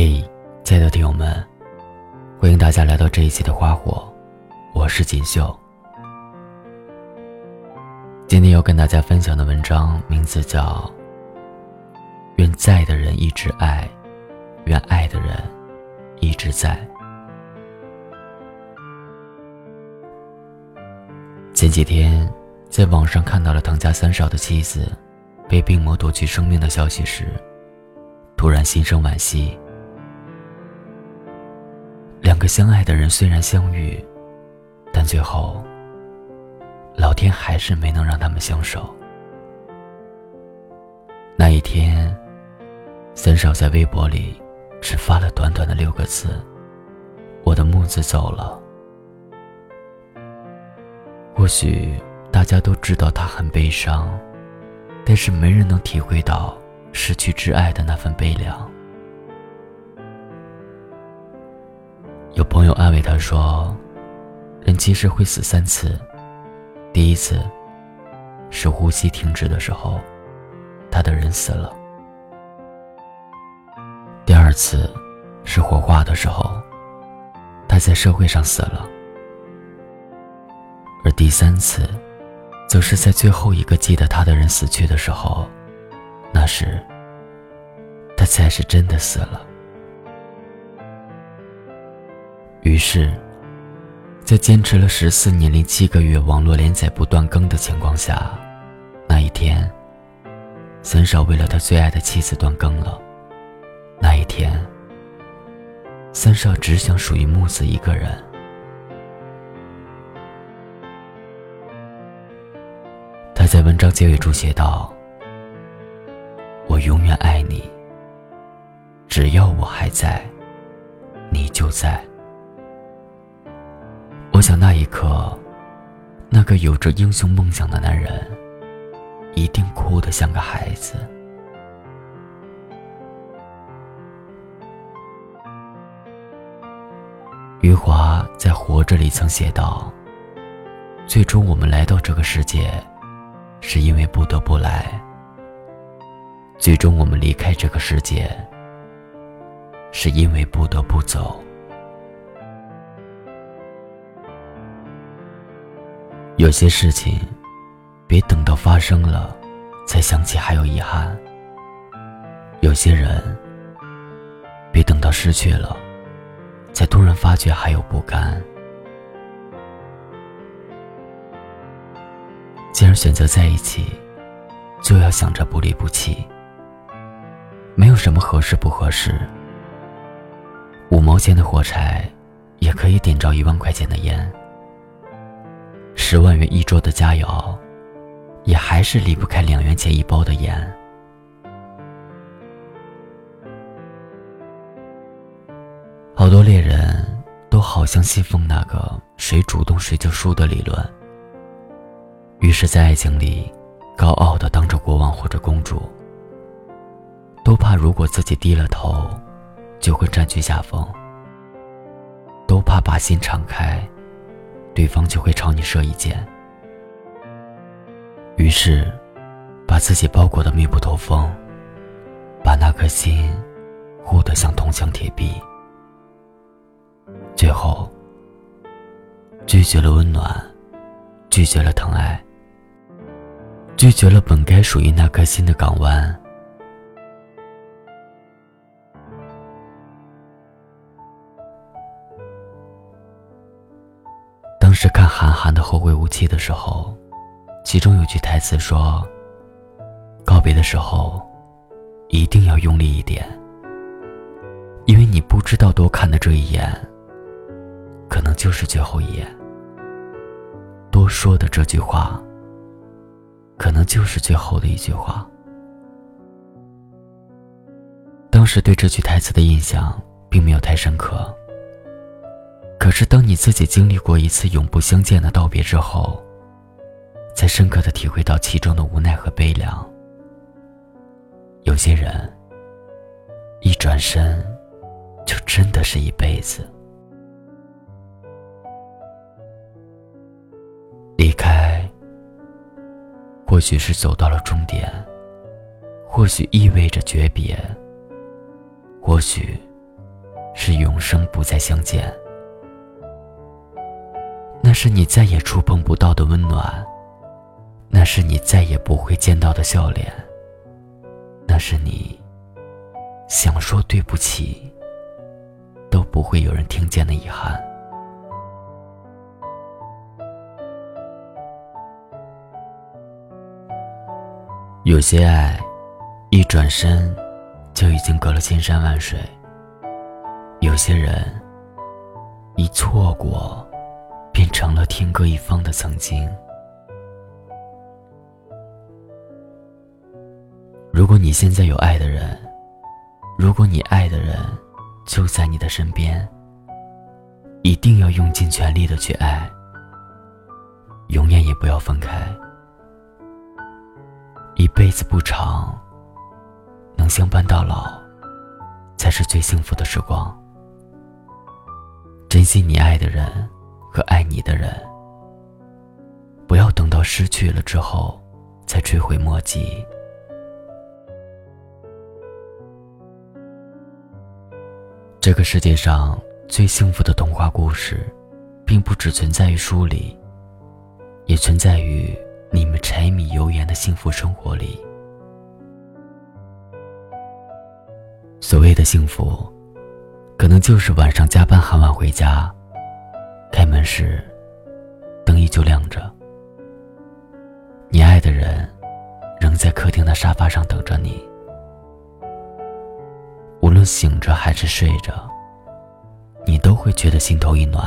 嘿，亲爱的听友们，欢迎大家来到这一期的花火，我是锦绣。今天要跟大家分享的文章名字叫《愿在的人一直爱，愿爱的人一直在》。前几天在网上看到了唐家三少的妻子被病魔夺去生命的消息时，突然心生惋惜。两个相爱的人虽然相遇，但最后，老天还是没能让他们相守。那一天，三少在微博里只发了短短的六个字：“我的木子走了。”或许大家都知道他很悲伤，但是没人能体会到失去挚爱的那份悲凉。有朋友安慰他说：“人其实会死三次，第一次是呼吸停止的时候，他的人死了；第二次是火化的时候，他在社会上死了；而第三次，则是在最后一个记得他的人死去的时候，那时他才是真的死了。”于是，在坚持了十四年零七个月网络连载不断更的情况下，那一天，三少为了他最爱的妻子断更了。那一天，三少只想属于木子一个人。他在文章结尾处写道：“我永远爱你，只要我还在，你就在。”我想那一刻，那个有着英雄梦想的男人，一定哭得像个孩子。余华在《活着》里曾写道：“最终我们来到这个世界，是因为不得不来；最终我们离开这个世界，是因为不得不走。”有些事情，别等到发生了，才想起还有遗憾；有些人，别等到失去了，才突然发觉还有不甘。既然选择在一起，就要想着不离不弃。没有什么合适不合适，五毛钱的火柴，也可以点着一万块钱的烟。十万元一桌的佳肴，也还是离不开两元钱一包的盐。好多恋人都好像信奉那个“谁主动谁就输”的理论，于是，在爱情里，高傲的当着国王或者公主，都怕如果自己低了头，就会占据下风，都怕把心敞开。对方就会朝你射一箭，于是把自己包裹的密不透风，把那颗心护得像铜墙铁壁，最后拒绝了温暖，拒绝了疼爱，拒绝了本该属于那颗心的港湾。后会无期》的时候，其中有句台词说：“告别的时候，一定要用力一点，因为你不知道多看的这一眼，可能就是最后一眼；多说的这句话，可能就是最后的一句话。”当时对这句台词的印象并没有太深刻。可是，当你自己经历过一次永不相见的道别之后，才深刻的体会到其中的无奈和悲凉。有些人一转身，就真的是一辈子。离开，或许是走到了终点，或许意味着诀别，或许是永生不再相见。是你再也触碰不到的温暖，那是你再也不会见到的笑脸，那是你想说对不起都不会有人听见的遗憾。有些爱，一转身就已经隔了千山万水；有些人，一错过。成了天各一方的曾经。如果你现在有爱的人，如果你爱的人就在你的身边，一定要用尽全力的去爱，永远也不要分开。一辈子不长，能相伴到老，才是最幸福的时光。珍惜你爱的人。和爱你的人，不要等到失去了之后，才追悔莫及。这个世界上最幸福的童话故事，并不只存在于书里，也存在于你们柴米油盐的幸福生活里。所谓的幸福，可能就是晚上加班很晚回家。开门时，灯依旧亮着。你爱的人仍在客厅的沙发上等着你。无论醒着还是睡着，你都会觉得心头一暖。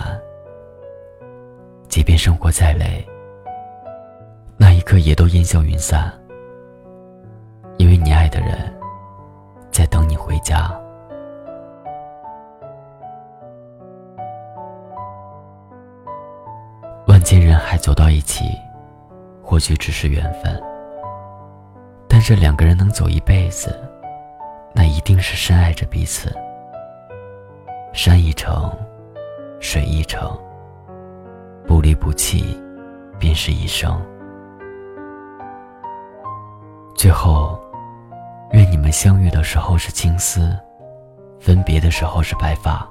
即便生活再累，那一刻也都烟消云散，因为你爱的人在等你回家。还走到一起，或许只是缘分。但是两个人能走一辈子，那一定是深爱着彼此。山一程，水一程，不离不弃，便是一生。最后，愿你们相遇的时候是青丝，分别的时候是白发。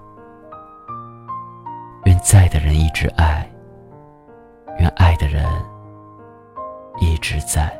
愿在的人一直爱。愿爱的人一直在。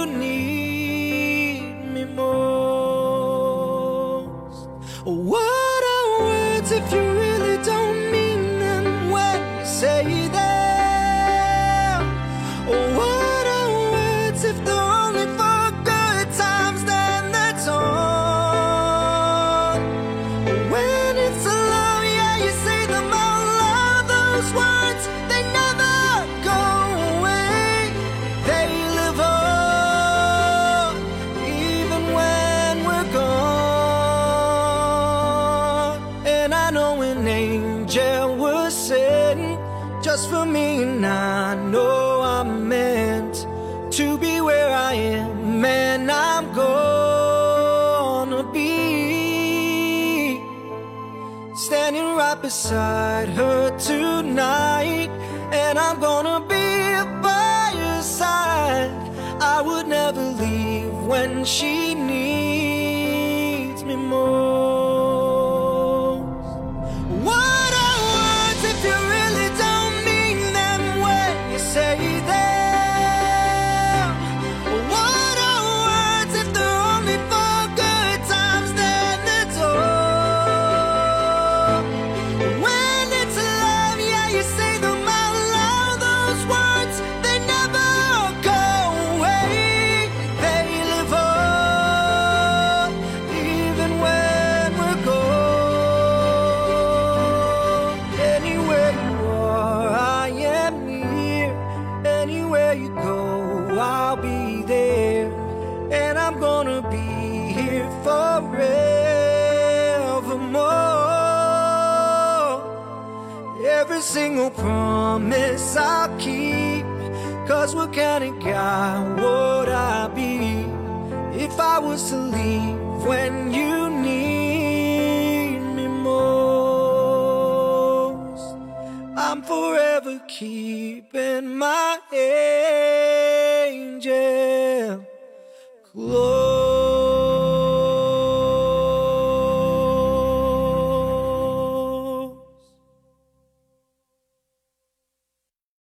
and I know I'm meant to be where I am, and I'm gonna be standing right beside her tonight, and I'm gonna be by her side. I would never leave when she needs be here forevermore. Every single promise I'll keep. Cause what kind of guy would I be if I was to leave when you